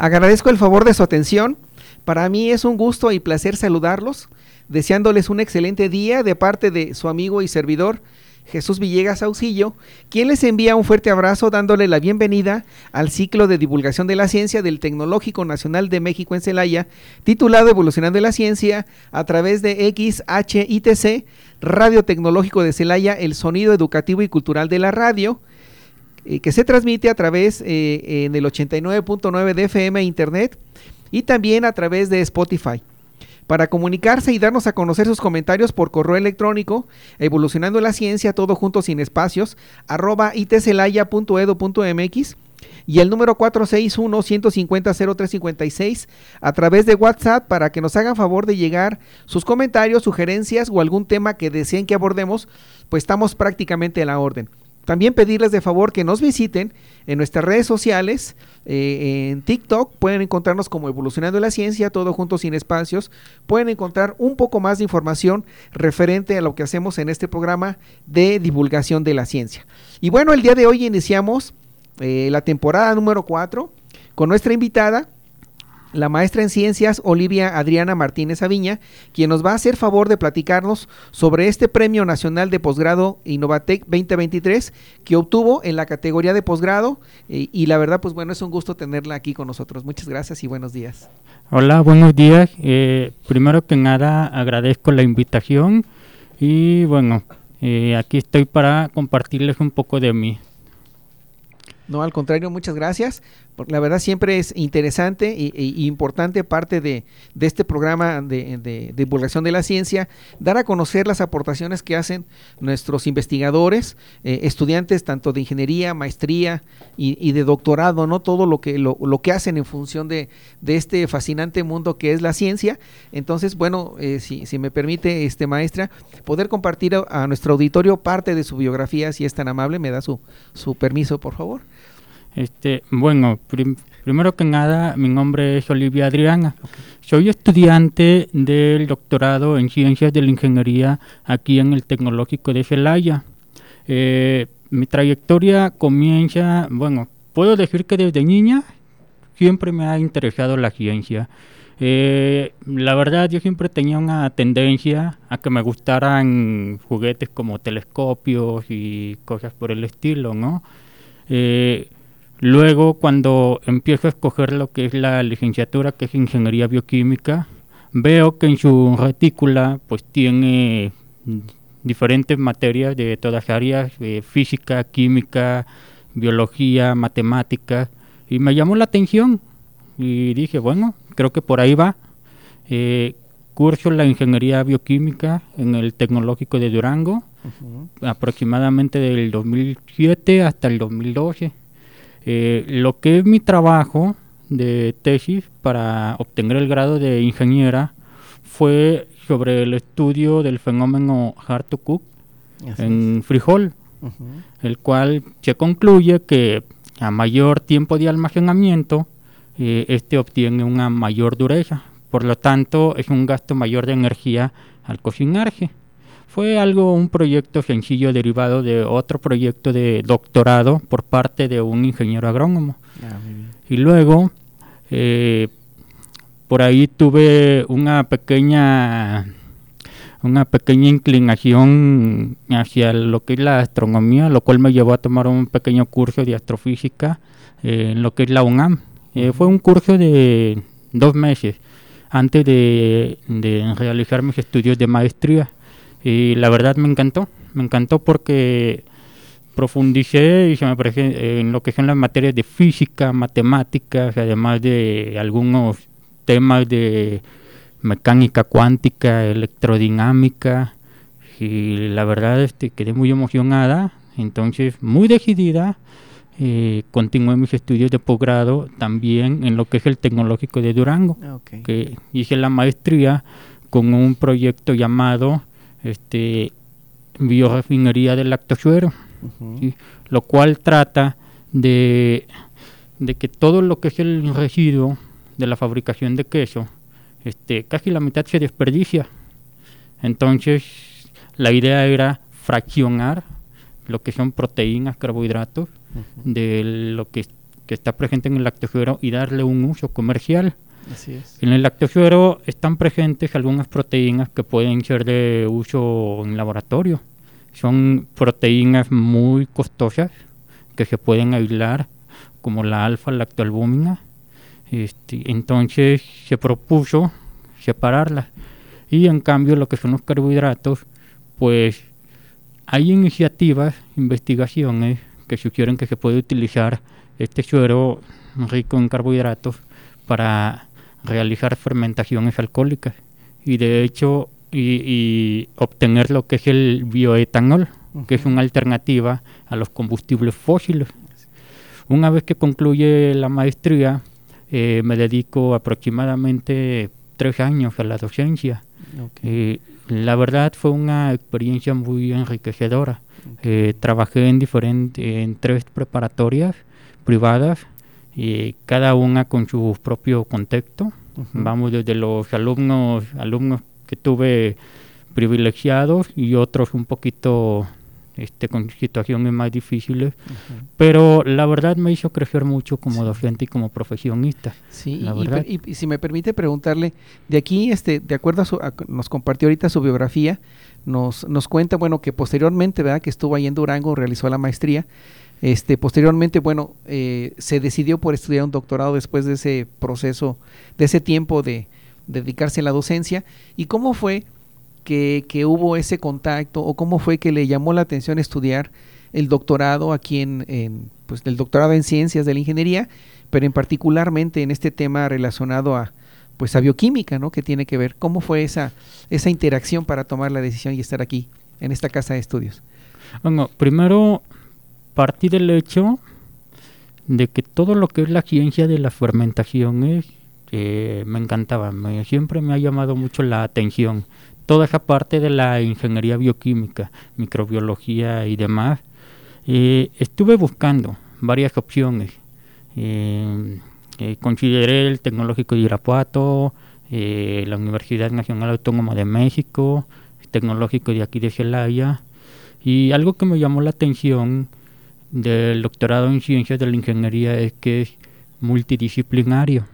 Agradezco el favor de su atención. Para mí es un gusto y placer saludarlos, deseándoles un excelente día de parte de su amigo y servidor Jesús Villegas Auxillo, quien les envía un fuerte abrazo dándole la bienvenida al ciclo de divulgación de la ciencia del Tecnológico Nacional de México en Celaya, titulado Evolucionando la Ciencia a través de XHITC, Radio Tecnológico de Celaya, el sonido educativo y cultural de la radio eh, que se transmite a través eh, en el 89.9 de FM Internet y también a través de Spotify. Para comunicarse y darnos a conocer sus comentarios por correo electrónico, evolucionando la ciencia, todo junto sin espacios, arroba itcelaya.edu.mx y el número 461-150-0356 a través de WhatsApp para que nos hagan favor de llegar sus comentarios, sugerencias o algún tema que deseen que abordemos, pues estamos prácticamente a la orden. También pedirles de favor que nos visiten en nuestras redes sociales, eh, en TikTok, pueden encontrarnos como Evolucionando la Ciencia, todo junto sin espacios. Pueden encontrar un poco más de información referente a lo que hacemos en este programa de divulgación de la ciencia. Y bueno, el día de hoy iniciamos eh, la temporada número 4 con nuestra invitada, la maestra en ciencias Olivia Adriana Martínez Aviña, quien nos va a hacer favor de platicarnos sobre este Premio Nacional de Posgrado Innovatec 2023 que obtuvo en la categoría de posgrado eh, y la verdad pues bueno es un gusto tenerla aquí con nosotros. Muchas gracias y buenos días. Hola, buenos días. Eh, primero que nada agradezco la invitación y bueno, eh, aquí estoy para compartirles un poco de mí. No, al contrario, muchas gracias. La verdad siempre es interesante y, importante parte de, este programa de, divulgación de la ciencia, dar a conocer las aportaciones que hacen nuestros investigadores, eh, estudiantes tanto de ingeniería, maestría y, de doctorado, ¿no? Todo lo que, lo, que hacen en función de, este fascinante mundo que es la ciencia. Entonces, bueno, eh, si, si, me permite, este maestra, poder compartir a, nuestro auditorio parte de su biografía, si es tan amable, me da su, su permiso, por favor. Este, bueno, primero que nada, mi nombre es Olivia Adriana. Soy estudiante del doctorado en Ciencias de la Ingeniería aquí en el Tecnológico de Celaya. Eh, mi trayectoria comienza, bueno, puedo decir que desde niña siempre me ha interesado la ciencia. Eh, la verdad, yo siempre tenía una tendencia a que me gustaran juguetes como telescopios y cosas por el estilo, ¿no? Eh, Luego, cuando empiezo a escoger lo que es la licenciatura, que es Ingeniería Bioquímica, veo que en su retícula pues tiene diferentes materias de todas áreas, física, química, biología, matemáticas, y me llamó la atención y dije, bueno, creo que por ahí va. Eh, curso la ingeniería bioquímica en el Tecnológico de Durango, aproximadamente del 2007 hasta el 2012. Eh, lo que es mi trabajo de tesis para obtener el grado de ingeniera fue sobre el estudio del fenómeno Hart-to-Cook en frijol, el cual se concluye que a mayor tiempo de almacenamiento, eh, este obtiene una mayor dureza. Por lo tanto, es un gasto mayor de energía al cocinarse. Fue algo, un proyecto sencillo derivado de otro proyecto de doctorado por parte de un ingeniero agrónomo. Ah, y luego, eh, por ahí tuve una pequeña una pequeña inclinación hacia lo que es la astronomía, lo cual me llevó a tomar un pequeño curso de astrofísica eh, en lo que es la UNAM. Eh, fue un curso de dos meses antes de realizar mis estudios de maestría. Y la verdad me encantó, me encantó porque profundicé y se me parece en lo que son las materias de física, matemáticas, además de algunos temas de mecánica cuántica, electrodinámica y la verdad este, quedé muy emocionada, entonces muy decidida eh, continué mis estudios de posgrado también en lo que es el Tecnológico de Durango, Ok. que hice la maestría con un proyecto llamado este, Biorefinería del Lactosuero. ¿sí? lo cual trata de, de que todo lo que es el residuo de la fabricación de queso, este, casi la mitad se desperdicia. Entonces, la idea era fraccionar lo que son proteínas, carbohidratos, de lo que, que está presente en el lactosuero y darle un uso comercial. En el lactosuero están presentes algunas proteínas que pueden ser de uso en laboratorio. Son proteínas muy costosas que se pueden aislar, como la alfa-lactoalbúmina. Este, entonces se propuso separarlas. Y en cambio lo que son los carbohidratos, pues hay iniciativas, investigaciones que sugieren que se puede utilizar este suero rico en carbohidratos para realizar fermentaciones alcohólicas y de hecho y, y obtener lo que es el bioetanol, que es una alternativa a los combustibles fósiles. Una vez que concluye la maestría, eh, me dedico aproximadamente tres años a la docencia. Ok. Eh, la verdad fue una experiencia muy enriquecedora. Eh, trabajé en diferentes, en tres preparatorias privadas, y cada una con su propio contexto. Vamos desde los alumnos, alumnos que tuve privilegiados y otros un poquito este, con situaciones más difíciles, pero la verdad me hizo crecer mucho como docente y como profesionista. Sí, la y, verdad. y- y si me permite preguntarle, de aquí, este, de acuerdo a su, a- nos compartió ahorita su biografía, nos, nos cuenta, bueno, que posteriormente, ¿verdad? Que estuvo ahí en Durango, realizó la maestría, este, posteriormente, bueno, eh, se decidió por estudiar un doctorado después de ese proceso, de ese tiempo de, dedicarse a la docencia, y cómo fue que, que hubo ese contacto, o cómo fue que le llamó la atención estudiar el doctorado aquí en, en, pues, el doctorado en ciencias de la ingeniería, pero en particularmente en este tema relacionado a pues a bioquímica, ¿no? Que tiene que ver cómo fue esa esa interacción para tomar la decisión y estar aquí en esta casa de estudios. Bueno, primero partí del hecho de que todo lo que es la ciencia de las fermentaciones eh, me encantaba, me, siempre me ha llamado mucho la atención. Toda esa parte de la ingeniería bioquímica, microbiología y demás, eh, estuve buscando varias opciones. Eh, consideré el Tecnológico de Irapuato, la Universidad Nacional Autónoma de México, el Tecnológico de aquí de Celaya, y algo que me llamó la atención del doctorado en ciencias de la ingeniería es que es multidisciplinario.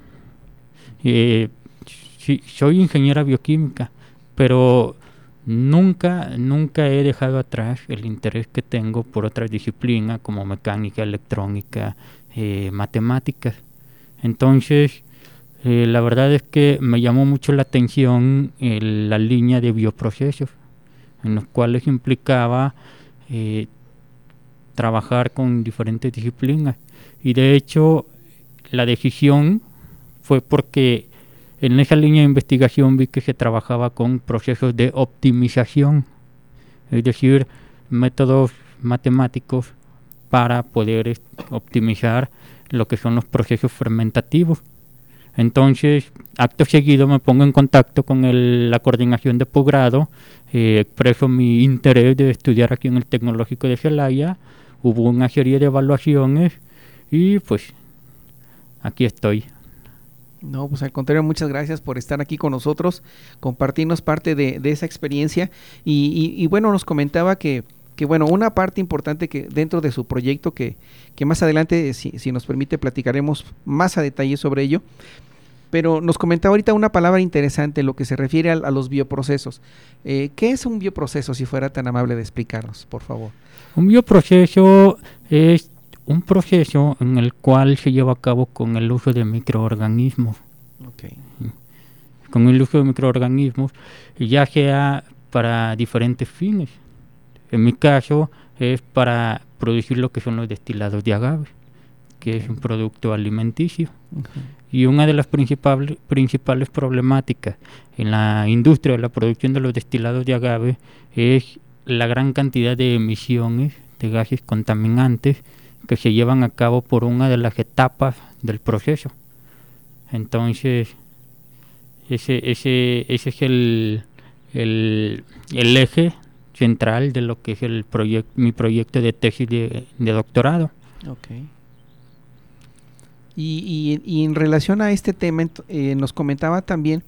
Eh, soy ingeniera bioquímica, pero nunca, nunca he dejado atrás el interés que tengo por otras disciplinas como mecánica, electrónica, eh, matemáticas. Entonces, eh, la verdad es que me llamó mucho la atención eh, la línea de bioprocesos, en los cuales implicaba trabajar con diferentes disciplinas. Y de hecho, la decisión fue porque en esa línea de investigación vi que se trabajaba con procesos de optimización, es decir, métodos matemáticos para poder optimizar lo que son los procesos fermentativos. Entonces, acto seguido me pongo en contacto con el- la coordinación de posgrado, eh, expreso mi interés de estudiar aquí en el Tecnológico de Celaya, hubo una serie de evaluaciones y pues aquí estoy. No, pues al contrario, muchas gracias por estar aquí con nosotros, compartirnos parte de, esa experiencia y bueno, nos comentaba que, que bueno, una parte importante que dentro de su proyecto que, que más adelante, si, si nos permite, platicaremos más a detalle sobre ello, pero nos comentaba ahorita una palabra interesante, lo que se refiere a, a los bioprocesos. Eh, ¿Qué es un bioproceso, si fuera tan amable de explicarnos, por favor? Un bioproceso es un proceso en el cual se lleva a cabo con el uso de microorganismos. con el uso de microorganismos, ya sea para diferentes fines. En mi caso es para producir lo que son los destilados de agave, que es un producto alimenticio. Y una de las principales, principales problemáticas en la industria de la producción de los destilados de agave es la gran cantidad de emisiones de gases contaminantes que se llevan a cabo por una de las etapas del proceso. Entonces, ese, ese, ese es el, el, el eje central de lo que es el proyecto mi proyecto de tesis de, de doctorado. Ok. Y, y, y en relación a este tema, eh, nos comentaba también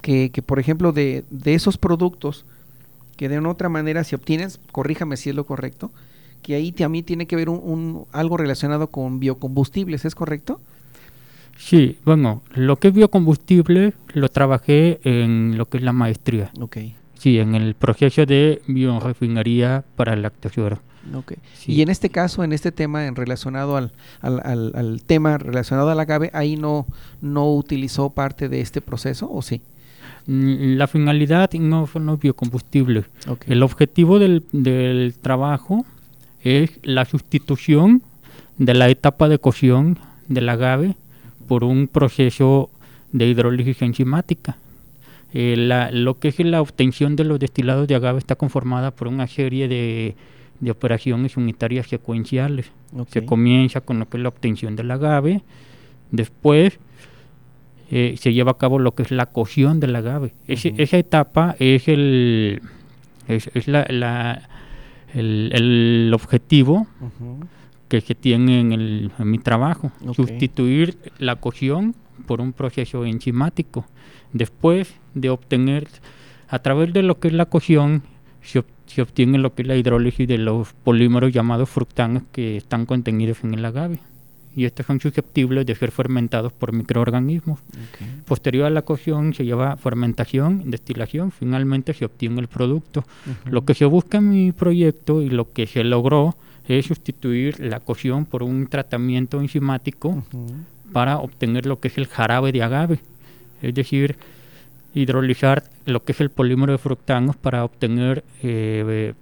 que, que, por ejemplo, de, de esos productos que de una otra manera se obtienen, corríjame si es lo correcto, que ahí también tiene que ver un, un- algo relacionado con biocombustibles, ¿es correcto? Sí, bueno, lo que es biocombustible lo trabajé en lo que es la maestría. Ok. Sí, en el proceso de biorefinería para el lactosuero. Ok. Sí. Y en este caso, en este tema en relacionado al, al, al- al tema relacionado al agave, ahí no, no utilizó parte de este proceso, ¿o sí? Mm, La finalidad no son los biocombustibles. Ok. El objetivo del, del trabajo es la sustitución de la etapa de cocción del agave por un proceso de hidrólisis enzimática. Eh, la- lo que es la obtención de los destilados de agave está conformada por una serie de, de operaciones unitarias secuenciales. Se comienza con lo que es la obtención del agave, después eh, se lleva a cabo lo que es la cocción del agave. Esa etapa es el es, es la, la- el, el objetivo Ujú. que se tiene en, el- en mi trabajo, sustituir la cocción por un proceso enzimático. Después de obtener, a través de lo que es la cocción, se, ob- se obtiene lo que es la hidrólisis de los polímeros llamados fructanos que están contenidos en el agave. Y estos son susceptibles de ser fermentados por microorganismos. Ok. Posterior a la cocción se lleva fermentación, destilación, finalmente se obtiene el producto. Lo que se busca en mi proyecto y lo que se logró es sustituir la cocción por un tratamiento enzimático Ujú. para obtener lo que es el jarabe de agave, es decir, hidrolizar lo que es el polímero de fructanos para obtener eh,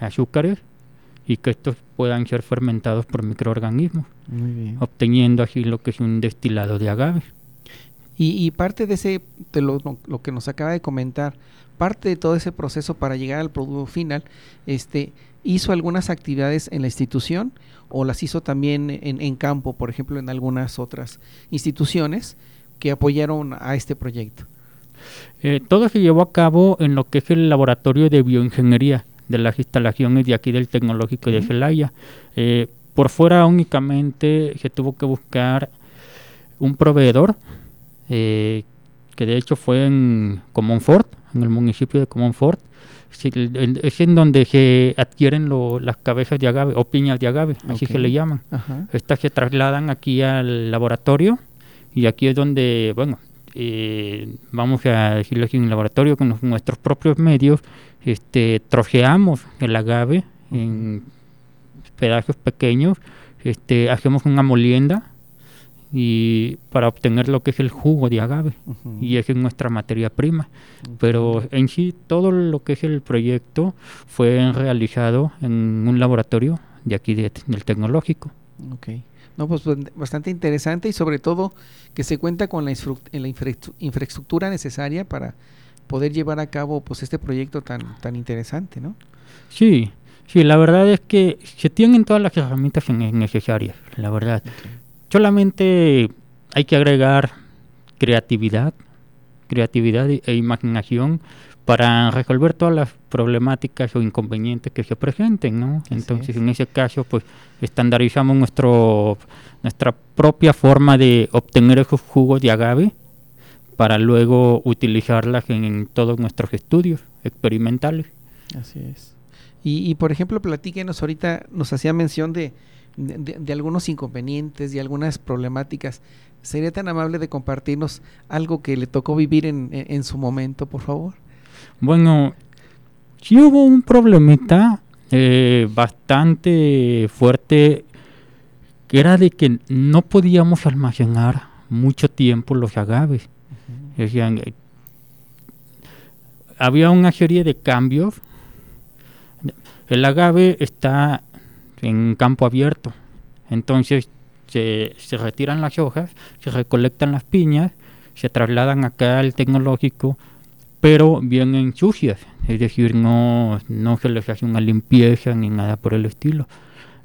azúcares y que estos puedan ser fermentados por microorganismos, Muy bien. obteniendo así lo que es un destilado de agave. Y, y parte de ese, de lo, lo- lo que nos acaba de comentar, parte de todo ese proceso para llegar al producto final, este, hizo algunas actividades en la institución o las hizo también en, en campo, por ejemplo, en algunas otras instituciones que apoyaron a este proyecto. Eh, todo se llevó a cabo en lo que es el laboratorio de bioingeniería de las instalaciones de aquí del Tecnológico de. Celaya. Eh, por fuera únicamente se tuvo que buscar un proveedor, eh, que de hecho fue en Comonfort, en el municipio de Comonfort. Es en donde se adquieren lo- las cabezas de agave o piñas de agave, así se le llaman. Ajá. Estas se trasladan aquí al laboratorio y aquí es donde, bueno, eh, vamos a decirlo así en el laboratorio con los- nuestros propios medios, este, troceamos el agave en pedazos pequeños, este, hacemos una molienda y para obtener lo que es el jugo de agave y esa es nuestra materia prima. Pero en sí todo lo que es el proyecto fue realizado en un laboratorio de aquí de- del tecnológico. Ok. No, pues bast- bastante interesante y sobre todo que se cuenta con la, la infraestru- infraestructura necesaria para poder llevar a cabo pues este proyecto tan tan interesante, ¿no? Sí, sí, la verdad es que se tienen todas las herramientas ne- necesarias, la verdad. Solamente hay que agregar creatividad, creatividad e e imaginación para resolver todas las problemáticas o inconvenientes que se presenten, ¿no? Así Entonces, es. en ese caso, pues estandarizamos nuestro nuestra propia forma de obtener esos jugos de agave para luego utilizarlas en, en todos nuestros estudios experimentales. Así es. Y, y, por ejemplo, platíquenos ahorita, nos hacía mención de, de, de- de algunos inconvenientes y algunas problemáticas. ¿Sería tan amable de compartirnos algo que le tocó vivir en, en- en su momento, por favor? Bueno, sí hubo un problemita eh, bastante fuerte, que era de que no podíamos almacenar mucho tiempo los agaves. Decían, eh, había una serie de cambios. El agave está en campo abierto, entonces se, se retiran las hojas, se recolectan las piñas, se trasladan acá al tecnológico, pero vienen sucias, es decir, no, no se les hace una limpieza ni nada por el estilo.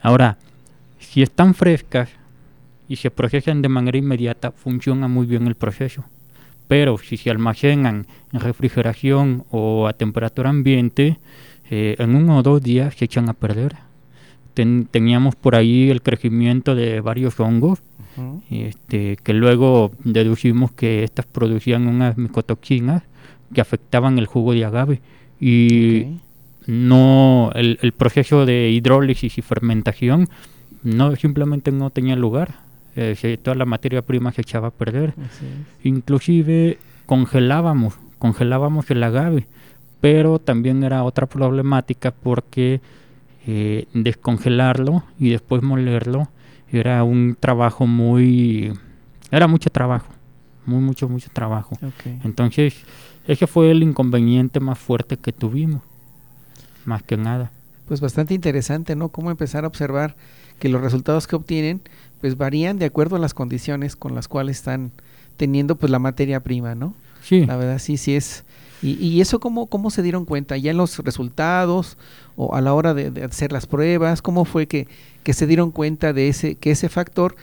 Ahora, si están frescas y se procesan de manera inmediata, funciona muy bien el proceso. Pero si se almacenan en refrigeración o a temperatura ambiente, eh, en uno o dos días se echan a perder. teníamos por ahí el crecimiento de varios hongos, este, que luego deducimos que estas producían unas micotoxinas que afectaban el jugo de agave. Y no el, el, proceso de hidrólisis y fermentación no simplemente no tenía lugar. Eh, toda la materia prima se echaba a perder. Inclusive congelábamos, congelábamos el agave, pero también era otra problemática porque eh, descongelarlo y después molerlo era un trabajo muy, era mucho trabajo, muy mucho mucho trabajo. Entonces ese fue el inconveniente más fuerte que tuvimos, más que nada. Pues bastante interesante, ¿no? Cómo empezar a observar que los resultados que obtienen pues varían de acuerdo a las condiciones con las cuales están teniendo pues la materia prima, ¿no? Sí. La verdad sí, sí es. ¿Y, y eso cómo, cómo se dieron cuenta? ¿Ya en los resultados o a la hora de, hacer las pruebas? ¿Cómo fue que, que, se dieron cuenta de ese, que ese factor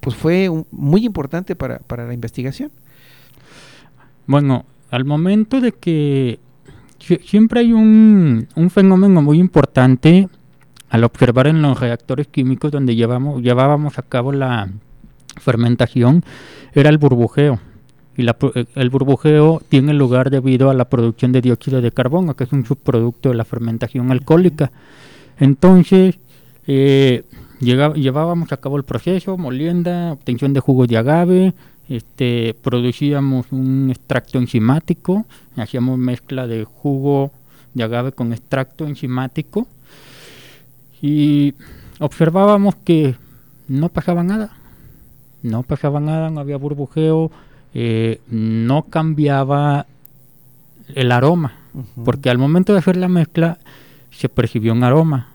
pues fue muy importante para, para la investigación? Bueno, al momento de que siempre hay un, un fenómeno muy importante al observar en los reactores químicos donde llevamos, llevábamos a cabo la fermentación, era el burbujeo. Y eh, el burbujeo tiene lugar debido a la producción de dióxido de carbono, que es un subproducto de la fermentación alcohólica. Entonces, eh, llevábamos a cabo el proceso, molienda, obtención de jugo de agave, este, producíamos un extracto enzimático, hacíamos mezcla de jugo de agave con extracto enzimático y observábamos que no pasaba nada, no pasaba nada, no había burbujeo, eh, no cambiaba el aroma, porque al momento de hacer la mezcla se percibió un aroma.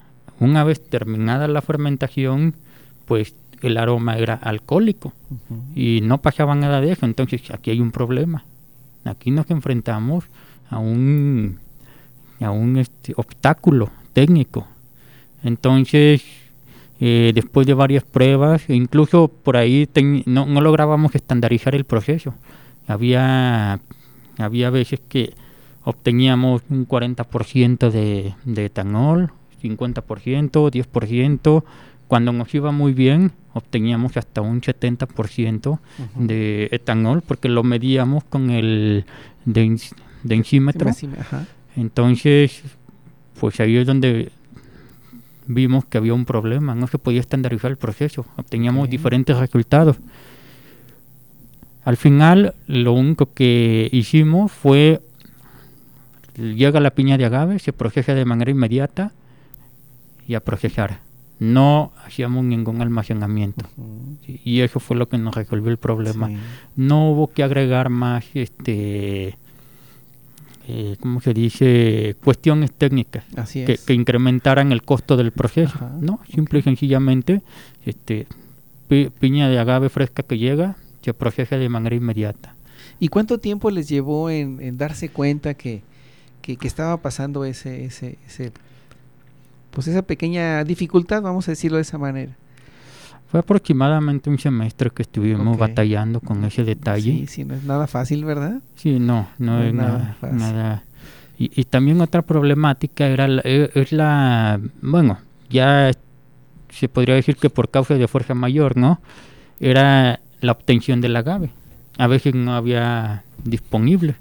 Una vez terminada la fermentación, pues el aroma era alcohólico y no pasaba nada de eso. Entonces aquí hay un problema. Aquí nos enfrentamos a un, a un este, obstáculo técnico entonces, eh, después de varias pruebas, incluso por ahí no, no, lográbamos estandarizar el proceso. Había, había veces que obteníamos un 40% de, de etanol, 50%, 10%. Cuando nos iba muy bien, obteníamos hasta un 70% de etanol porque lo medíamos con el de, enzímetro. Entonces, pues ahí es donde vimos que había un problema, no se podía estandarizar el proceso, obteníamos diferentes resultados. Al final, lo único que hicimos fue, llega la piña de agave, se procesa de manera inmediata y a procesar. No hacíamos ningún almacenamiento. y eso fue lo que nos resolvió el problema. No hubo que agregar más este eh, ¿cómo se dice? Cuestiones técnicas que, incrementaran el costo del proceso, ¿no? Simple y sencillamente, este, piña de agave fresca que llega, se procesa de manera inmediata. ¿Y cuánto tiempo les llevó en, darse cuenta que, que, estaba pasando ese, ese, ese, pues esa pequeña dificultad, vamos a decirlo de esa manera? Fue aproximadamente un semestre que estuvimos batallando con ese detalle. Sí, sí, no es nada fácil, ¿verdad? Sí, no, no, es nada, nada Y, también otra problemática era la, e, es la, bueno, ya se podría decir que por causa de fuerza mayor, ¿no? Era la obtención del agave. A veces no había disponible.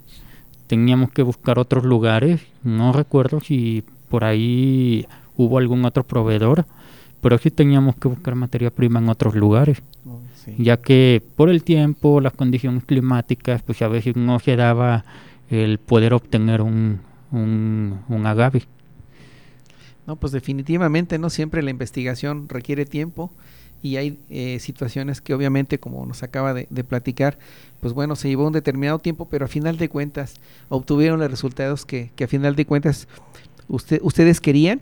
Teníamos que buscar otros lugares. No recuerdo si por ahí hubo algún otro proveedor pero sí teníamos que buscar materia prima en otros lugares, oh, ya que por el tiempo, las condiciones climáticas, pues a veces no se daba el poder obtener un, un, agave. No, pues definitivamente no siempre la investigación requiere tiempo y hay eh, situaciones que obviamente, como nos acaba de, platicar, pues bueno, se llevó un determinado tiempo, pero a final de cuentas obtuvieron los resultados que, que a final de cuentas usted, ustedes querían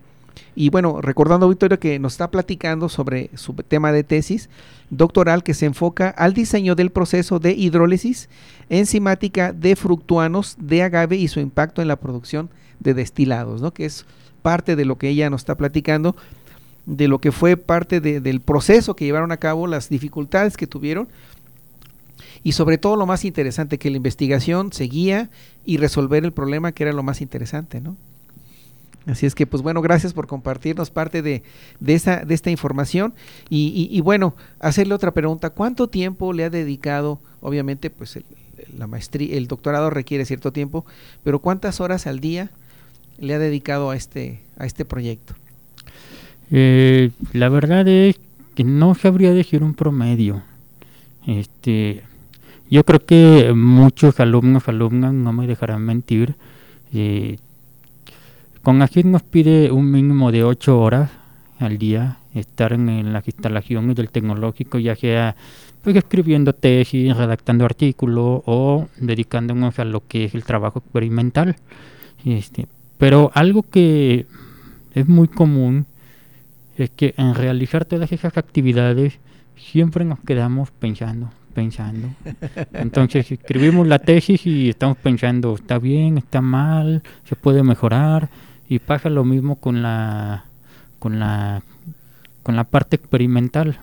y bueno, recordando Victoria que nos está platicando sobre su tema de tesis doctoral que se enfoca al diseño del proceso de hidrólisis enzimática de fructuanos de agave y su impacto en la producción de destilados, ¿no? que es parte de lo que ella nos está platicando. de lo que fue parte del proceso que llevaron a cabo, las dificultades que tuvieron y sobre todo lo más interesante, que la investigación seguía y resolver el problema, que era lo más interesante, ¿no? Así es que, pues bueno, gracias por compartirnos parte de, de, esa, de esta información. Y, y, bueno, hacerle otra pregunta. ¿Cuánto tiempo le ha dedicado? Obviamente, pues el, la maestría, el doctorado requiere cierto tiempo, pero ¿cuántas horas al día le ha dedicado a este, a este proyecto? Eh, la verdad es que no sabría decir un promedio. Este, yo creo que muchos alumnos, alumnas, no me dejarán mentir, eh, con AGID nos pide un mínimo de ocho horas al día estar en, las instalaciones del tecnológico, ya sea pues, escribiendo tesis, redactando artículos o dedicándonos a lo que es el trabajo experimental. Este, pero algo que es muy común es que en realizar todas esas actividades siempre nos quedamos pensando, pensando. Entonces escribimos la tesis y estamos pensando, está bien, está mal, se puede mejorar y pasa lo mismo con la con la con la parte experimental.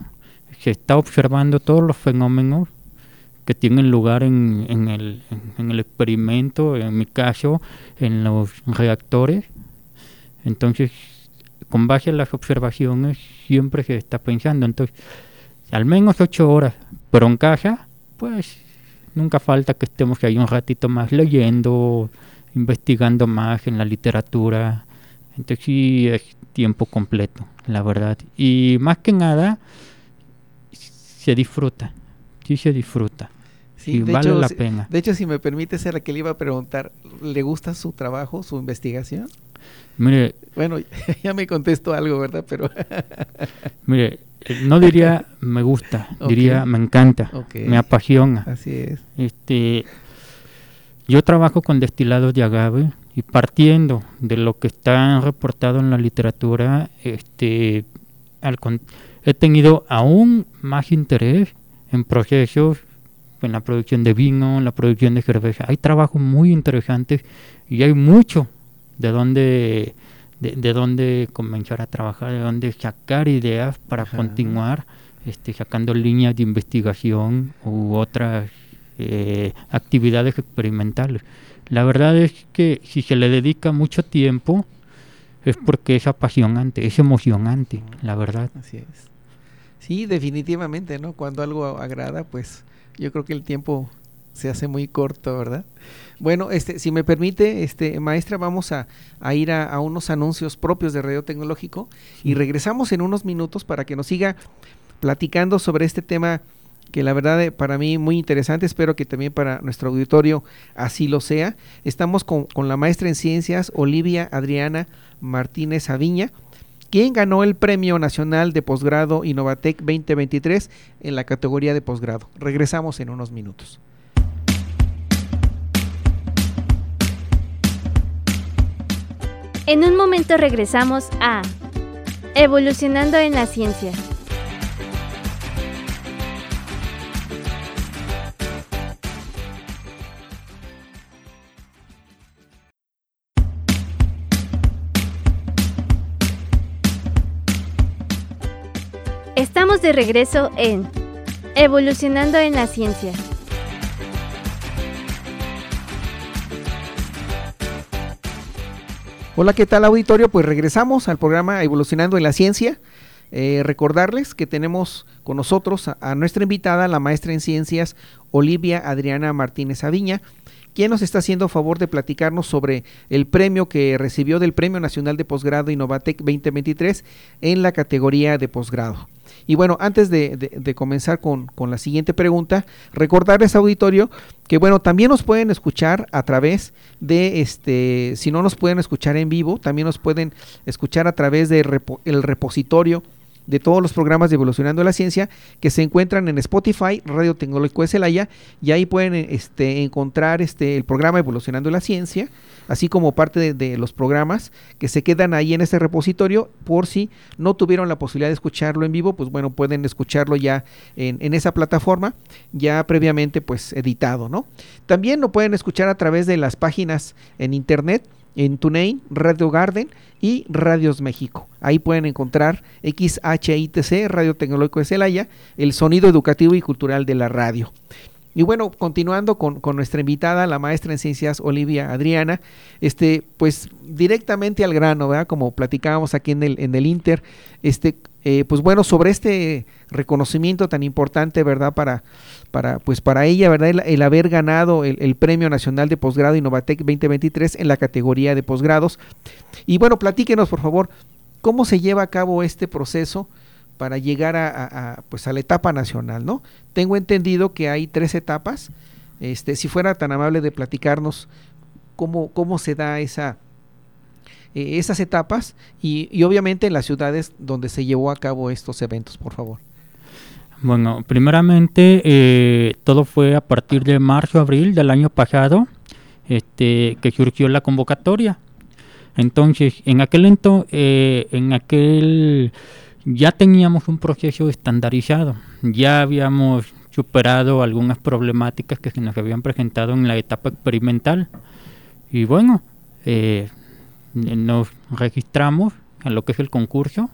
Se está observando todos los fenómenos que tienen lugar en, en, el, en el experimento, en mi caso, en los reactores. Entonces, con base a las observaciones, siempre se está pensando. Entonces, al menos ocho horas, pero en casa, pues nunca falta que estemos ahí un ratito más leyendo, investigando más en la literatura. Entonces sí es tiempo completo, la verdad. Y más que nada, se disfruta, sí se disfruta. Sí, vale la pena. De hecho, si me permite ser la que le iba a preguntar, ¿le gusta su trabajo, su investigación? Mire, bueno, ya me contesto algo, ¿verdad? Pero mire, no diría me gusta, diría me encanta, me apasiona. Así es. Este, yo trabajo con destilados de agave y partiendo de lo que está reportado en la literatura, este, he tenido aún más interés en procesos en la producción de vino, en la producción de cerveza. Hay trabajos muy interesantes y hay mucho de dónde de, de dónde comenzar a trabajar, de dónde sacar ideas para continuar este, sacando líneas de investigación u otras eh, actividades experimentales. La verdad es que si se le dedica mucho tiempo es porque es apasionante, es emocionante, la verdad. Así es. Sí, definitivamente, ¿no? Cuando algo agrada, pues yo creo que el tiempo se hace muy corto, ¿verdad? Bueno, este, si me permite, este, maestra, vamos a, ir a, unos anuncios propios de Radio Tecnológico y regresamos en unos minutos para que nos siga platicando sobre este tema que la verdad eh, para mí muy interesante, espero que también para nuestro auditorio así lo sea. Estamos con, con la maestra en ciencias Olivia Adriana Martínez Aviña, quien ganó el Premio Nacional de Posgrado Innovatec 2023 en la categoría de posgrado. Regresamos en unos minutos. En un momento regresamos a Evolucionando en la Ciencia. Estamos de regreso en Evolucionando en la Ciencia. Hola, ¿qué tal auditorio? Pues regresamos al programa Evolucionando en la Ciencia. Eh, recordarles que tenemos con nosotros a, nuestra invitada, la maestra en ciencias Olivia Adriana Martínez Aviña, quien nos está haciendo favor de platicarnos sobre el premio que recibió del Premio Nacional de Posgrado Innovatec 2023 en la categoría de posgrado. Y bueno, antes de, comenzar con, la siguiente pregunta, recordarles auditorio que bueno, también nos pueden escuchar a través de este, si no nos pueden escuchar en vivo, también nos pueden escuchar a través del repositorio de todos los programas de Evolucionando la Ciencia que se encuentran en Spotify, Radio Tecnológico de Celaya, y ahí pueden este, encontrar este, el programa Evolucionando la Ciencia, así como parte de, los programas que se quedan ahí en este repositorio, por si no tuvieron la posibilidad de escucharlo en vivo, pues bueno, pueden escucharlo ya en, en esa plataforma, ya previamente pues editado, ¿no? También lo pueden escuchar a través de las páginas en internet en TuneIn, Radio Garden y Radios México. Ahí pueden encontrar XHITC, Radio Tecnológico de Celaya, el sonido educativo y cultural de la radio. Y bueno, continuando con, nuestra invitada, la maestra en ciencias Olivia Adriana, este, pues directamente al grano, ¿verdad? Como platicábamos aquí en el, en el Inter, este, eh, pues bueno, sobre este reconocimiento tan importante, ¿verdad? Para, para, pues para ella, ¿verdad? El, haber ganado el, Premio Nacional de Posgrado Innovatec 2023 en la categoría de posgrados. Y bueno, platíquenos, por favor, cómo se lleva a cabo este proceso para llegar a, pues a la etapa nacional, ¿no? Tengo entendido que hay tres etapas. Este, si fuera tan amable de platicarnos cómo, cómo se da esa, eh, esas etapas y, obviamente en las ciudades donde se llevó a cabo estos eventos, por favor. Bueno, primeramente eh, todo fue a partir de marzo, abril del año pasado este, que surgió la convocatoria. Entonces, en aquel ento, eh, en aquel ya teníamos un proceso estandarizado, ya habíamos superado algunas problemáticas que se nos habían presentado en la etapa experimental. Y bueno, eh, nos registramos en lo que es el concurso.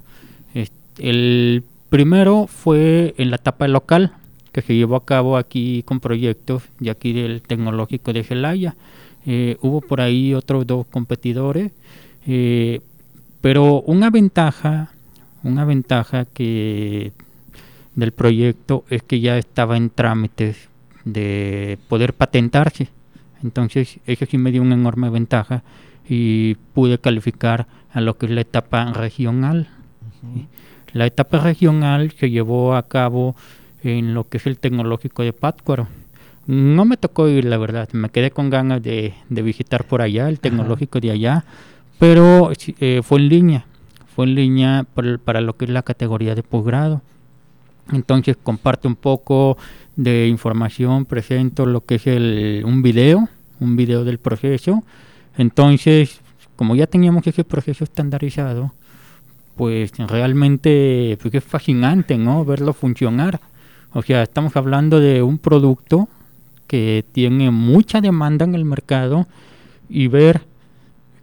El primero fue en la etapa local, que se llevó a cabo aquí con proyectos de aquí del Tecnológico de Celaya. Eh, hubo por ahí otros dos competidores, eh, pero una ventaja una ventaja que del proyecto es que ya estaba en trámites de poder patentarse. Entonces eso sí me dio una enorme ventaja y pude calificar a lo que es la etapa regional. La etapa regional se llevó a cabo en lo que es el tecnológico de Pátzcuaro. No me tocó ir, la verdad, me quedé con ganas de, visitar por allá, el tecnológico de allá, pero eh, fue en línea fue en línea para, lo que es la categoría de posgrado. Entonces comparte un poco de información, presento lo que es el, un video, un video del proceso. Entonces, como ya teníamos ese proceso estandarizado, pues realmente pues es fascinante, ¿no? Verlo funcionar. O sea, estamos hablando de un producto que tiene mucha demanda en el mercado y ver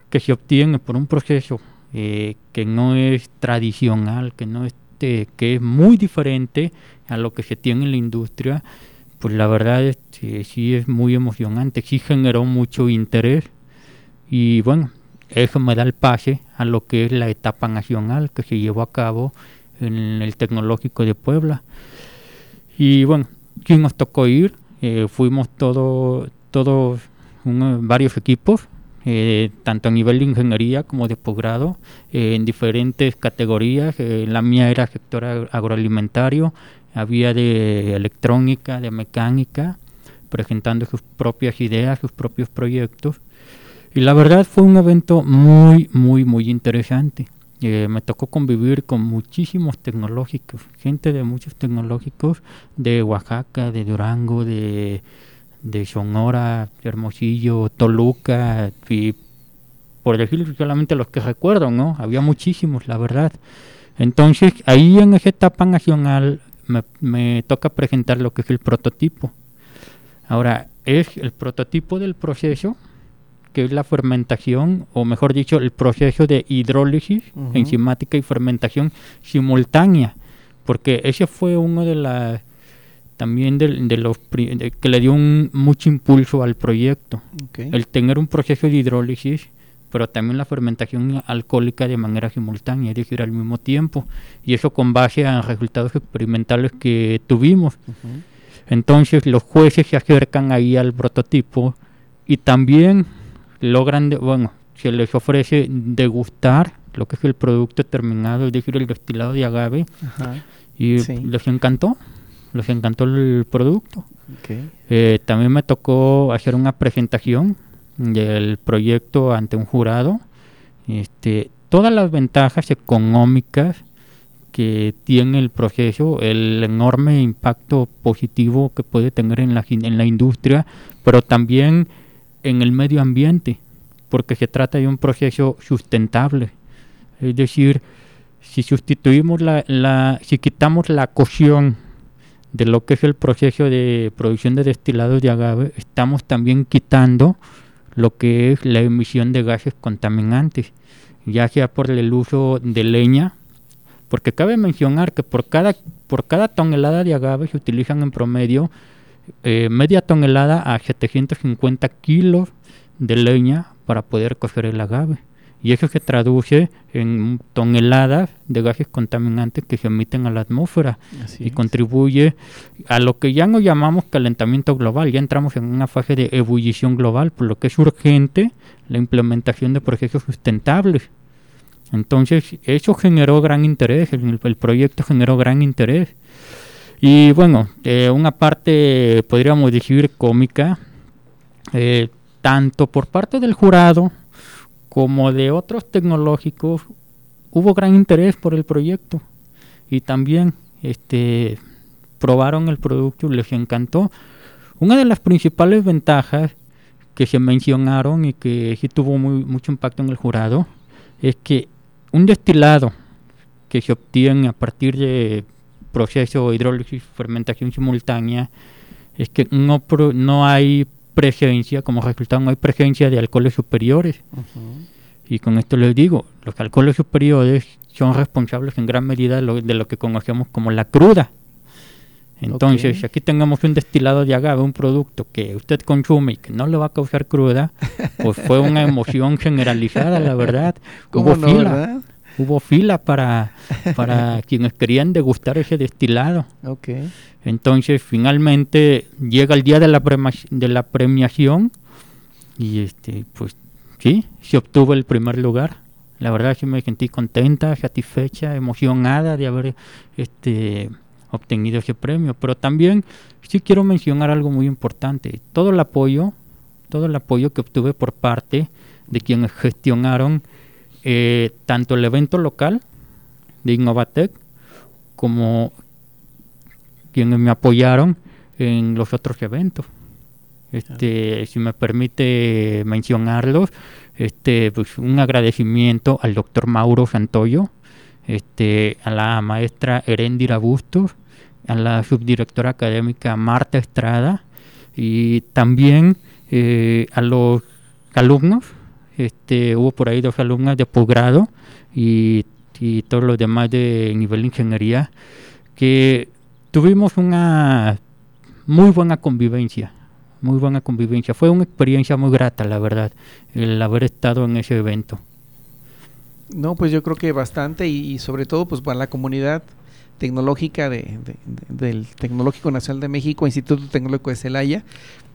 que se obtiene por un proceso eh, que no es tradicional, que no este, que es muy diferente a lo que se tiene en la industria, pues la verdad es que sí es muy emocionante, sí generó mucho interés y bueno, eso me da el pase a lo que es la etapa nacional que se llevó a cabo en el Tecnológico de Puebla. Y bueno, sí nos tocó ir, eh, fuimos todos todos varios equipos, eh, tanto a nivel de ingeniería como de posgrado, eh, en diferentes categorías. La mía era sector agroalimentario, había de electrónica, de mecánica, presentando sus propias ideas, sus propios proyectos. Y la verdad fue un evento muy, muy, muy interesante. me tocó convivir con muchísimos tecnológicos, gente de muchos tecnológicos de Oaxaca, de Durango, de de Sonora, Hermosillo, Toluca, y por decir solamente los que recuerdo, ¿no? Había muchísimos, la verdad. Entonces, ahí en esa etapa nacional me, me toca presentar lo que es el prototipo. Ahora, es el prototipo del proceso, que es la fermentación, o mejor dicho, el proceso de hidrólisis enzimática y fermentación simultánea, porque ese fue uno de las también de, los que le dio un, mucho impulso al proyecto. El tener un proceso de hidrólisis, pero también la fermentación alcohólica de manera simultánea, es decir, al mismo tiempo. Y eso con base a resultados experimentales que tuvimos. Entonces los jueces se acercan ahí al prototipo y también logran, bueno, se les ofrece degustar lo que es el producto terminado, es decir, el destilado de agave. Y les encantó les encantó el producto. Eh, también me tocó hacer una presentación del proyecto ante un jurado. Este, todas las ventajas económicas que tiene el proceso, el enorme impacto positivo que puede tener en la, en la industria, pero también en el medio ambiente, porque se trata de un proceso sustentable. Es decir, si sustituimos la, la quitamos la cocción de lo que es el proceso de producción de destilados de agave, estamos también quitando lo que es la emisión de gases contaminantes, ya sea por el uso de leña, porque cabe mencionar que por cada, por cada tonelada de agave se utilizan en promedio eh, media tonelada a 750 kilos de leña para poder cocer el agave. Y eso se traduce en toneladas de gases contaminantes que se emiten a la atmósfera Así y es. contribuye a lo que ya no llamamos calentamiento global, ya entramos en una fase de ebullición global, por lo que es urgente la implementación de procesos sustentables. Entonces, eso generó gran interés, el, el proyecto generó gran interés. Y bueno, eh, una parte, podríamos decir, cómica, eh, tanto por parte del jurado como de otros tecnológicos, hubo gran interés por el proyecto y también este, probaron el producto y les encantó. Una de las principales ventajas que se mencionaron y que sí tuvo muy, mucho impacto en el jurado es que un destilado que se obtiene a partir de proceso de hidrólisis fermentación simultánea es que no, pro- no hay presencia, como resultado no hay presencia de alcoholes superiores. Ujú. Y con esto les digo, los alcoholes superiores son responsables en gran medida de lo, de lo que conocemos como la cruda. Entonces, Ok. aquí tenemos un destilado de agave, un producto que usted consume y que no le va a causar cruda, pues fue una emoción generalizada, la verdad. ¿Cómo Hubo no, fila, verdad? Hubo fila para, para quienes querían degustar ese destilado. Ok. Entonces, finalmente llega el día de la, de la premiación y este, pues sí, se obtuvo el primer lugar. La verdad sí me sentí contenta, satisfecha, emocionada de haber este, obtenido ese premio. Pero también sí quiero mencionar algo muy importante. Todo el apoyo, todo el apoyo que obtuve por parte de quienes gestionaron eh, tanto el evento local de Innovatec como quienes me apoyaron en los otros eventos. Este, si me permite mencionarlos, este, pues un agradecimiento al doctor Mauro Santoyo, este, a la maestra Erendira Bustos, a la subdirectora académica Marta Estrada y también eh, a los alumnos. Este, hubo por ahí dos alumnas de posgrado y, y todos los demás de nivel de ingeniería que tuvimos una muy buena convivencia, muy buena convivencia. Fue una experiencia muy grata, la verdad, el haber estado en ese evento. No, pues yo creo que bastante y, y sobre todo pues para la comunidad tecnológica de, de- de- del Tecnológico Nacional de México, Instituto Tecnológico de Celaya.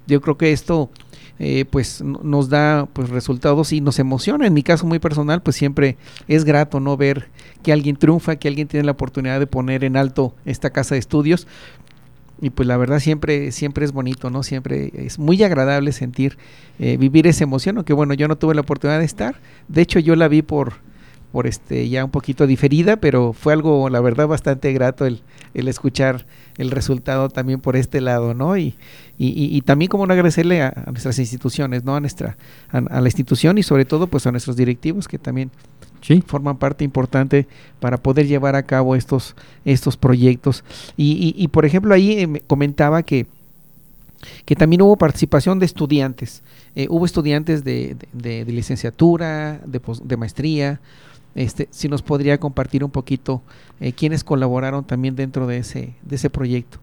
Yo creo que esto eh, pues no- nos da pues resultados y nos emociona. En mi caso muy personal pues siempre es grato no ver que alguien triunfa, que alguien tiene la oportunidad de poner en alto esta casa de estudios. Y pues la verdad siempre, siempre es bonito, ¿no? Siempre es muy agradable sentir, eh, vivir esa emoción, aunque bueno, yo no tuve la oportunidad de estar. De hecho, yo la vi por, por este ya un poquito diferida, pero fue algo, la verdad, bastante grato el, el escuchar el resultado también por este lado, ¿no? Y, y, también como no agradecerle a, a nuestras instituciones, ¿no? A nuestra, a, a la institución y sobre todo pues a nuestros directivos que también Sí, forman parte importante para poder llevar a cabo estos, estos proyectos. Y, y- por ejemplo, ahí eh, me comentaba que, que también hubo participación de estudiantes. Eh, hubo estudiantes de, de- de- de licenciatura, de maestría. Este, si nos podría compartir un poquito eh, quiénes colaboraron también dentro de ese, de ese proyecto.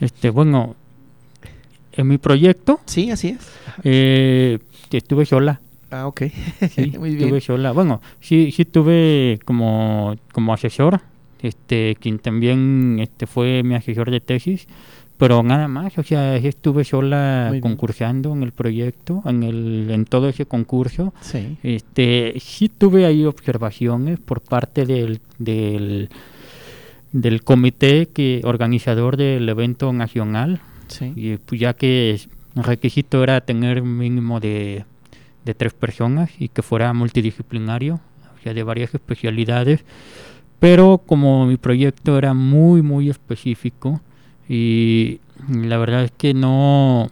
este, bueno, en mi proyecto Sí, así es. eh, estuve sola. Ah, ok. Sí, Muy bien. estuve sola. Bueno, sí, sí tuve como, como asesor, este, quien también este, fue mi asesor de tesis, pero nada más, o sea, estuve sola concursando en el proyecto, en, el, en todo ese concurso. Sí. Este, sí tuve ahí observaciones por parte del, del, del comité que, organizador del evento nacional, Sí. y pues ya que el requisito era tener un mínimo de, de tres personas y que fuera multidisciplinario, o sea, de varias especialidades, pero como mi proyecto era muy, muy específico y la verdad es que no...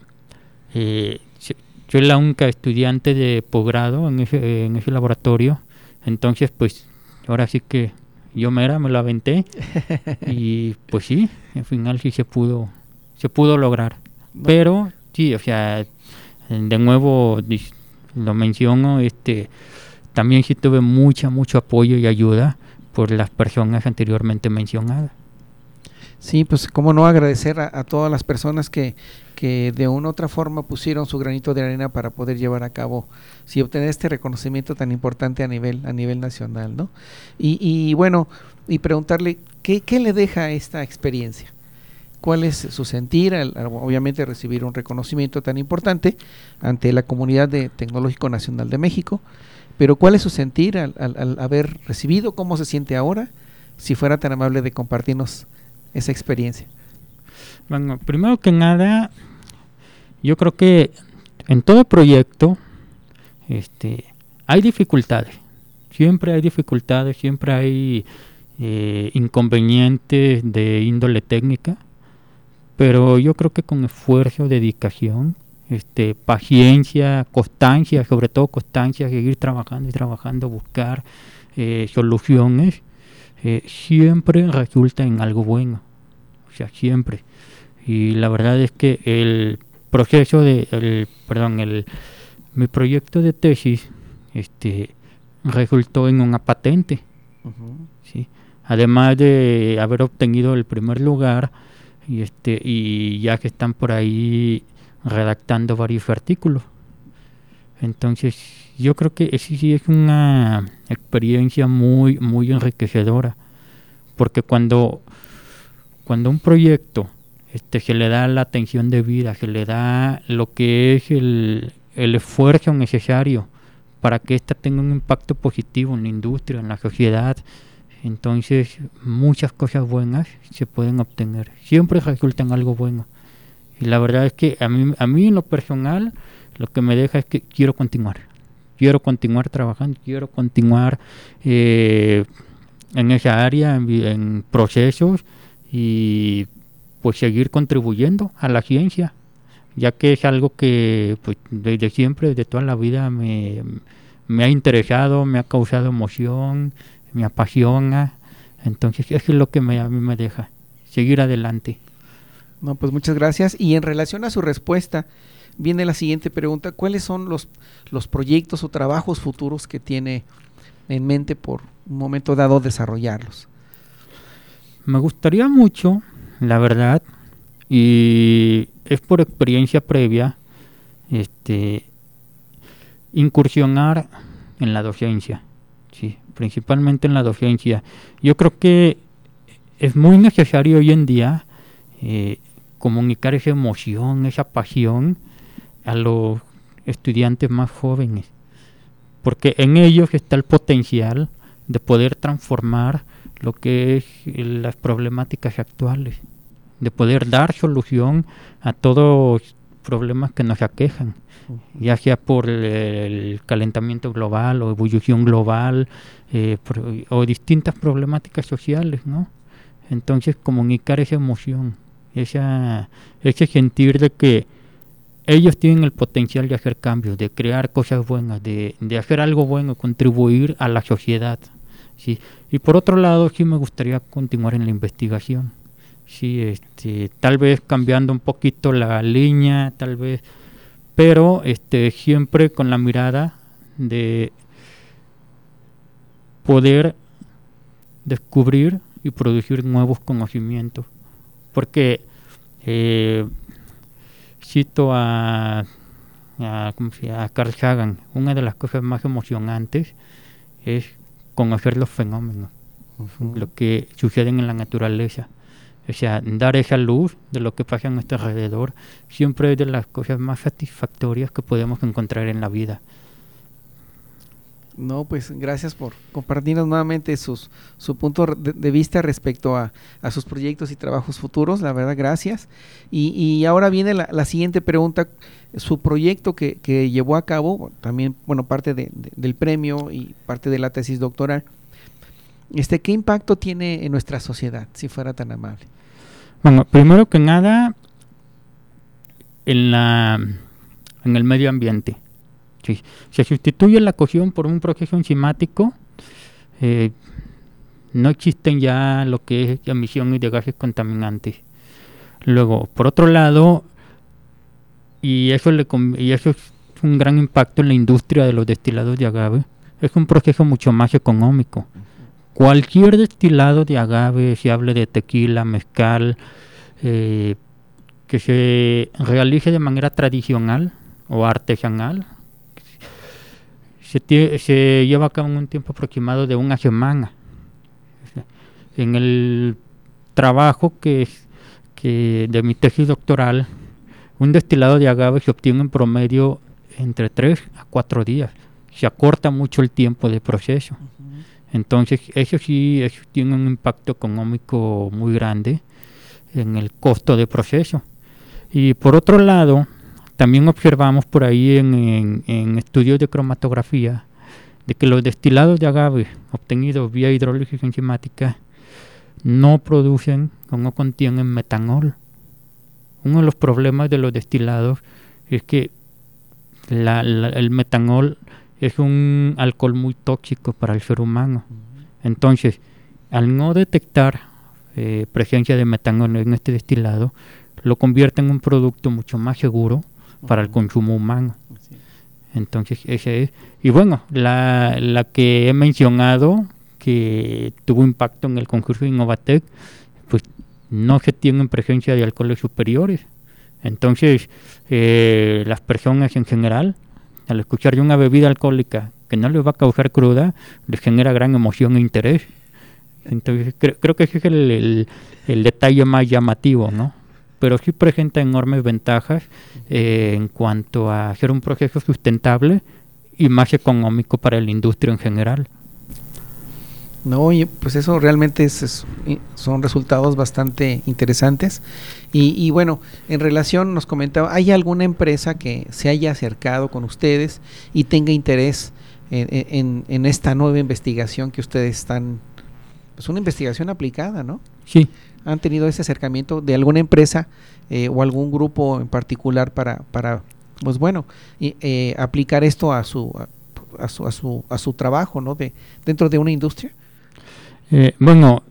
eh, se- soy la única estudiante de posgrado en ese, en ese laboratorio, entonces pues ahora sí que yo mera me lo aventé y pues sí, al final sí se pudo se pudo lograr. No. Pero sí, o sea, de nuevo lo menciono, este, también sí tuve mucha, mucho apoyo y ayuda por las personas anteriormente mencionadas. Sí, pues cómo no agradecer a, todas las personas que, que de una u otra forma pusieron su granito de arena para poder llevar a cabo, si obtener este reconocimiento tan importante a nivel, a nivel nacional, ¿no? Y, y bueno, y preguntarle, ¿qué, ¿qué le deja esta experiencia? cuál es su sentir al, obviamente recibir un reconocimiento tan importante ante la comunidad de Tecnológico Nacional de México, pero cuál es su sentir al, al, haber recibido, cómo se siente ahora, si fuera tan amable de compartirnos esa experiencia. Bueno, primero que nada, yo creo que en todo proyecto este, hay dificultades, siempre hay dificultades, siempre hay eh, inconvenientes de índole técnica, pero yo creo que con esfuerzo, dedicación, este, paciencia, constancia, sobre todo constancia, seguir trabajando y trabajando, buscar eh, soluciones, eh, siempre resulta en algo bueno, sea, siempre. Y la verdad es que el proceso de, el, perdón, el, mi proyecto de tesis, este, resultó en una patente, ¿sí? además de haber obtenido el primer lugar, y este y ya que están por ahí redactando varios artículos entonces yo creo que sí es una experiencia muy muy enriquecedora porque cuando cuando un proyecto este se le da la atención debida se le da lo que es el, el esfuerzo necesario para que ésta tenga un impacto positivo en la industria en la sociedad entonces, muchas cosas buenas se pueden obtener. Siempre resultan algo bueno. Y la verdad es que a mí, a mí en lo personal, lo que me deja es que quiero continuar. Quiero continuar trabajando, quiero continuar eh, en esa área, en, procesos y pues seguir contribuyendo a la ciencia, ya que es algo que pues desde siempre, desde toda la vida me, me ha interesado, me ha causado emoción, me apasiona. Entonces, eso es lo que me, a mí me deja, seguir adelante. No, pues muchas gracias. Y en relación a su respuesta, viene la siguiente pregunta. ¿Cuáles son los, los proyectos o trabajos futuros que tiene en mente por un momento dado desarrollarlos? Me gustaría mucho, la verdad, y es por experiencia previa, este, incursionar en la docencia principalmente en la docencia. Yo creo que es muy necesario hoy en día eh, comunicar esa emoción, esa pasión a los estudiantes más jóvenes, porque en ellos está el potencial de poder transformar lo que es las problemáticas actuales, de poder dar solución a todos problemas que nos aquejan ya sea por el calentamiento global o ebullición global eh, o distintas problemáticas sociales, ¿no? Entonces comunicar esa emoción, esa, ese sentir de que ellos tienen el potencial de hacer cambios, de crear cosas buenas, de, de hacer algo bueno, contribuir a la sociedad. ¿Sí? Y por otro lado, sí me gustaría continuar en la investigación. Sí, este, tal vez cambiando un poquito la línea, tal vez pero este, siempre con la mirada de poder descubrir y producir nuevos conocimientos. Porque eh, cito a, a, a Carl Sagan, una de las cosas más emocionantes es conocer los fenómenos, lo que sucede en la naturaleza. O sea, dar esa luz de lo que pasa a nuestro alrededor siempre es de las cosas más satisfactorias que podemos encontrar en la vida. No, pues gracias por compartirnos nuevamente su punto de, vista respecto a, sus proyectos y trabajos futuros. La verdad, gracias. Y, ahora viene la, siguiente pregunta. Su proyecto que, llevó a cabo, también, bueno, parte del premio y parte de la tesis doctoral, este, ¿qué impacto tiene en nuestra sociedad, si fuera tan amable? Bueno, primero que nada, en, la, en el medio ambiente. Se sustituye la cocción por un proceso enzimático. Eh, no existen ya lo que es emisiones de gases contaminantes. Luego, por otro lado, y eso le y eso es un gran impacto en la industria de los destilados de agave. Es un proceso mucho más económico. Cualquier destilado de agave, si hable de tequila, mezcal, eh, que se realice de manera tradicional o artesanal, se, lleva a cabo en un tiempo aproximado de una semana. En el trabajo que, es- que de mi tesis doctoral, un destilado de agave se obtiene en promedio entre 3 a 4 días. Se acorta mucho el tiempo de proceso. Entonces, eso sí eso tiene un impacto económico muy grande en el costo de proceso. Y por otro lado, también observamos por ahí en, en- en estudios de cromatografía de que los destilados de agave obtenidos vía hidrólisis enzimática no producen o no contienen metanol. Uno de los problemas de los destilados es que la- la- el metanol es un alcohol muy tóxico para el ser humano. Entonces, al no detectar eh, presencia de metanol en este destilado, lo convierte en un producto mucho más seguro para el consumo humano. Entonces, ese es. Y bueno, la, la que he mencionado, que tuvo impacto en el concurso de Innovatec, pues no se tienen presencia de alcoholes superiores. Entonces, eh, las personas en general, al escuchar de una bebida alcohólica que no les va a causar cruda, les genera gran emoción e interés. Entonces, cre- creo que ese es el, el- el detalle más llamativo, ¿no? Pero sí presenta enormes ventajas eh, en cuanto a hacer un proceso sustentable y más económico para la industria en general. No, pues eso realmente es, es- son resultados bastante interesantes. Y, y bueno, en relación nos comentaba, ¿hay alguna empresa que se haya acercado con ustedes y tenga interés en, en- en esta nueva investigación que ustedes están, pues una investigación aplicada, ¿no? Sí, ¿Han tenido ese acercamiento de alguna empresa eh, o algún grupo en particular para, para pues bueno, y, eh, aplicar esto a su, a, su, a su, a su trabajo, ¿no? De, dentro de una industria. Eh, bueno,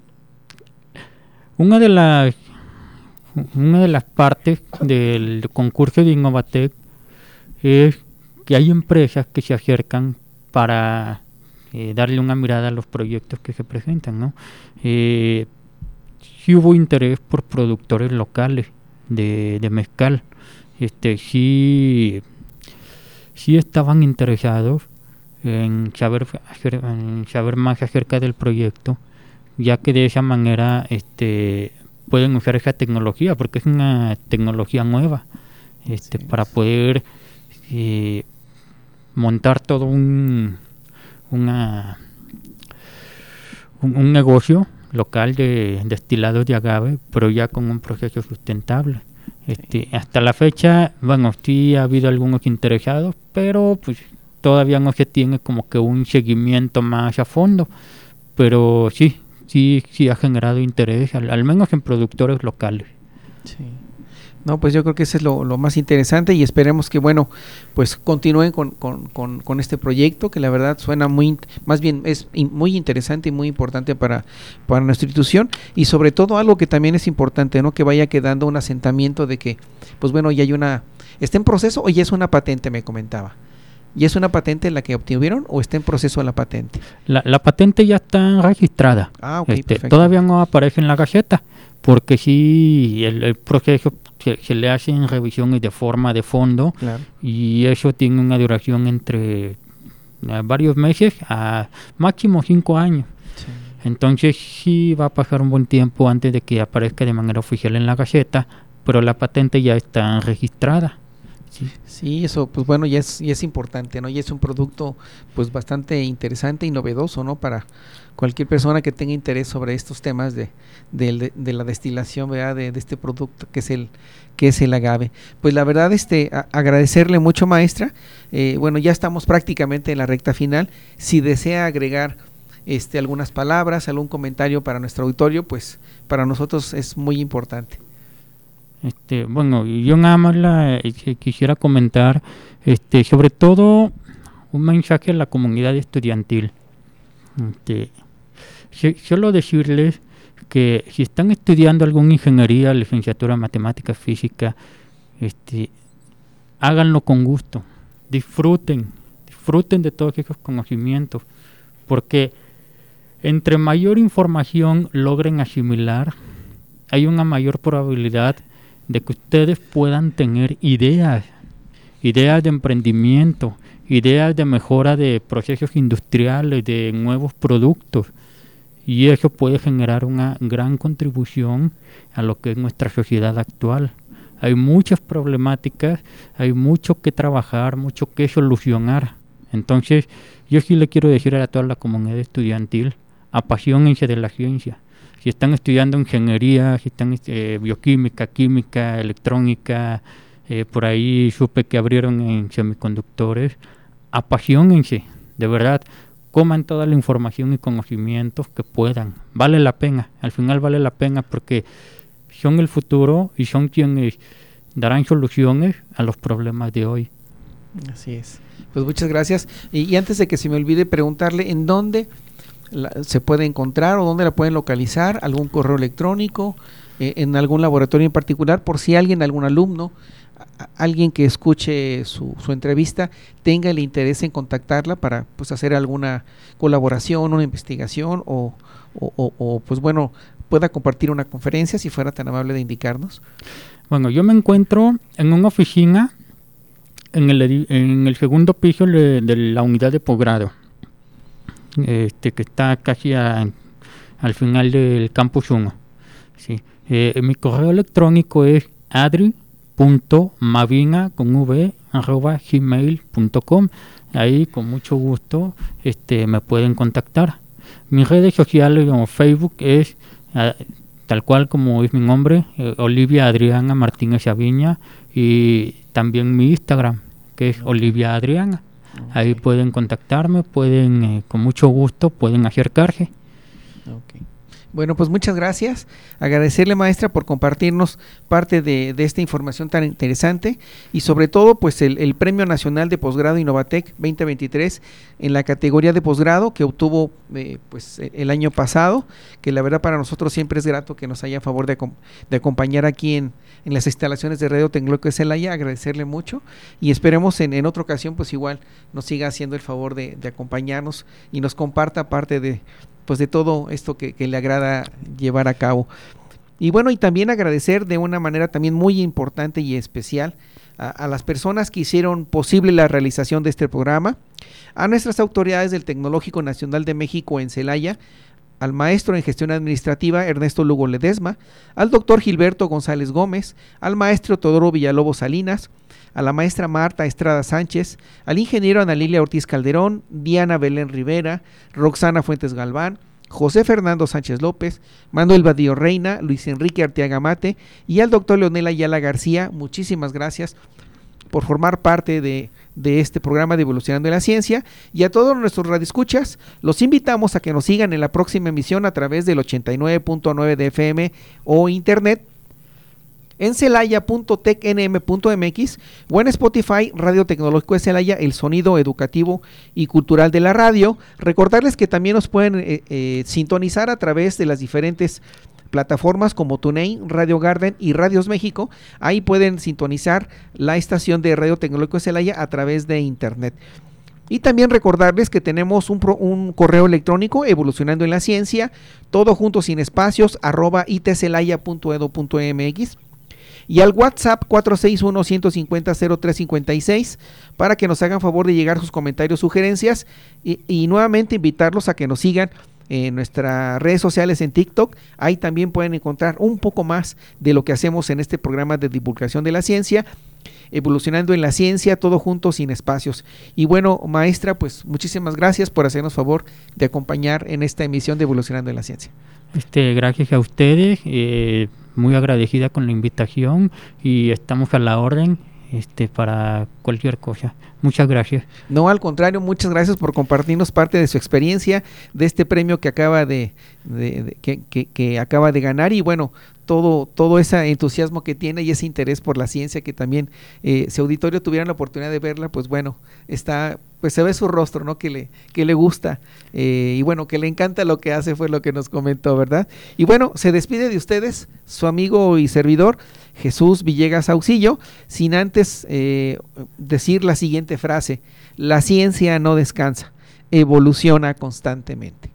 una de las una de las partes del concurso de Innovatec es que hay empresas que se acercan para darle una mirada a los proyectos que se presentan, ¿no? Eh, sí hubo interés por productores locales de, de mezcal, este sí sí estaban interesados en saber en saber más acerca del proyecto ya que de esa manera este pueden usar esa tecnología porque es una tecnología nueva este para poder eh, montar todo un una un, un negocio local de destilados de agave pero ya con un proceso sustentable este, hasta la fecha, bueno, sí ha habido algunos interesados, pero pues todavía no se tiene como que un seguimiento más a fondo, pero sí, sí, sí ha generado interés, al, al menos en productores locales. Sí. No, pues yo creo que eso es lo, lo más interesante y esperemos que, bueno, pues continúen con, con, con, con este proyecto que la verdad suena muy, más bien es in- muy interesante y muy importante para, para nuestra institución y sobre todo algo que también es importante, ¿no? Que vaya quedando un asentamiento de que, pues bueno, ya hay una, está en proceso o ya es una patente, me comentaba. ¿Ya es una patente la que obtuvieron o está en proceso la patente? La, la patente ya está registrada, Ah, ok, este, perfecto. todavía no aparece en la gaceta, porque sí, el, el proceso se, se le hacen revisiones de forma de fondo Claro. y eso tiene una duración entre eh, varios meses a máximo cinco años. Sí. Entonces sí va a pasar un buen tiempo antes de que aparezca de manera oficial en la Gaceta, pero la patente ya está registrada. Sí. Eso, pues bueno, ya es, ya es importante, ¿no? Y es un producto, pues bastante interesante y novedoso, ¿no? Para cualquier persona que tenga interés sobre estos temas de, de, de la destilación, ¿verdad? De, de este producto que es el, que es el agave. Pues la verdad, este, agradecerle mucho, maestra. Eh, bueno, ya estamos prácticamente en la recta final. Si desea agregar este, algunas palabras, algún comentario para nuestro auditorio, pues para nosotros es muy importante. Este, bueno, yo nada más eh, quisiera comentar, este, sobre todo un mensaje a la comunidad estudiantil. Este, solo decirles que si están estudiando alguna ingeniería, licenciatura en matemáticas, física, este, háganlo con gusto, disfruten, disfruten de todos esos conocimientos, porque entre mayor información logren asimilar, hay una mayor probabilidad de que ustedes puedan tener ideas, ideas de emprendimiento, ideas de mejora de procesos industriales, de nuevos productos. Y eso puede generar una gran contribución a lo que es nuestra sociedad actual. Hay muchas problemáticas, hay mucho que trabajar, mucho que solucionar. Entonces, yo sí le quiero decir a toda la comunidad estudiantil, apasionense de la ciencia. Si están estudiando ingeniería, si están eh, bioquímica, química, electrónica, eh, por ahí supe que abrieron en semiconductores, apasionense, de verdad, coman toda la información y conocimientos que puedan. Vale la pena, al final vale la pena porque son el futuro y son quienes darán soluciones a los problemas de hoy. Así es. Pues muchas gracias. Y, antes de que se me olvide preguntarle en dónde se puede encontrar o dónde la pueden localizar, algún correo electrónico, eh, en algún laboratorio en particular, por si alguien, algún alumno, alguien que escuche su, su, entrevista tenga el interés en contactarla para pues hacer alguna colaboración, una investigación o, o, pues bueno, pueda compartir una conferencia, si fuera tan amable de indicarnos. Bueno, yo me encuentro en una oficina en el, en el segundo piso de, la unidad de posgrado, este, que está casi al final del campus 1. Sí. Eh, mi correo electrónico es adri.mavina con v arroba gmail.com ahí con mucho gusto este me pueden contactar mis redes sociales como Facebook es tal cual como es mi nombre, eh, Olivia Adriana Martínez Aviña, y también mi Instagram, que es Olivia Adriana. Ahí pueden contactarme, pueden, eh, con mucho gusto, pueden acercarse. Bueno, pues muchas gracias. Agradecerle, maestra, por compartirnos parte de, esta información tan interesante y sobre todo, pues el, Premio Nacional de Posgrado Innovatec 2023 en la categoría de posgrado que obtuvo eh, pues e, el año pasado, que la verdad para nosotros siempre es grato que nos haya a favor de, acompañar aquí en, las instalaciones de Radio de Celaya, agradecerle mucho y esperemos en, otra ocasión pues igual nos siga haciendo el favor de acompañarnos y nos comparta parte de pues de todo esto que, le agrada llevar a cabo. Y bueno, y también agradecer de una manera también muy importante y especial a, las personas que hicieron posible la realización de este programa, a nuestras autoridades del Tecnológico Nacional de México en Celaya, al maestro en gestión administrativa Ernesto Lugo Ledesma, al doctor Gilberto González Gómez, al maestro Todoro Villalobos Salinas, a la maestra Marta Estrada Sánchez, al ingeniero Ana Lilia Ortiz Calderón, Diana Belén Rivera, Roxana Fuentes Galván, José Fernando Sánchez López, Manuel Badío Reina, Luis Enrique Arteaga Mate y al doctor Leonel Ayala García. Muchísimas gracias por formar parte de, de, este programa de Evolucionando en la Ciencia. Y a todos nuestros radioescuchas, los invitamos a que nos sigan en la próxima emisión a través del 89.9 de FM o internet en celaya.tecnm.mx o en Spotify Radio Tecnológico de Celaya, el sonido educativo y cultural de la radio. Recordarles que también nos pueden eh, eh, sintonizar a través de las diferentes plataformas como TuneIn, Radio Garden y Radios México. Ahí pueden sintonizar la estación de Radio Tecnológico de Celaya a través de internet. Y también recordarles que tenemos un, correo electrónico evolucionando en la ciencia, todo junto sin espacios, arroba itcelaya.edu.mx y al WhatsApp 461-150-0356 para que nos hagan favor de llegar sus comentarios, sugerencias y, nuevamente invitarlos a que nos sigan en nuestras redes sociales en TikTok. Ahí también pueden encontrar un poco más de lo que hacemos en este programa de divulgación de la ciencia evolucionando en la ciencia, todo junto sin espacios. Y bueno, maestra, pues muchísimas gracias por hacernos favor de acompañar en esta emisión de Evolucionando en la Ciencia. Este, gracias a ustedes. Eh, muy agradecida con la invitación y estamos a la orden este, para cualquier cosa. Muchas gracias. No, al contrario, muchas gracias por compartirnos parte de su experiencia, de este premio que acaba de, de- que, que- que acaba de ganar y bueno, todo, todo ese entusiasmo que tiene y ese interés por la ciencia que también, eh, si auditorio tuvieran la oportunidad de verla, pues bueno, está, pues se ve su rostro, ¿no? Que le, que le gusta eh, y bueno, que le encanta lo que hace, fue lo que nos comentó, ¿verdad? Y bueno, se despide de ustedes, su amigo y servidor, Jesús Villegas Auxillo, sin antes eh, decir la siguiente frase, la ciencia no descansa, evoluciona constantemente.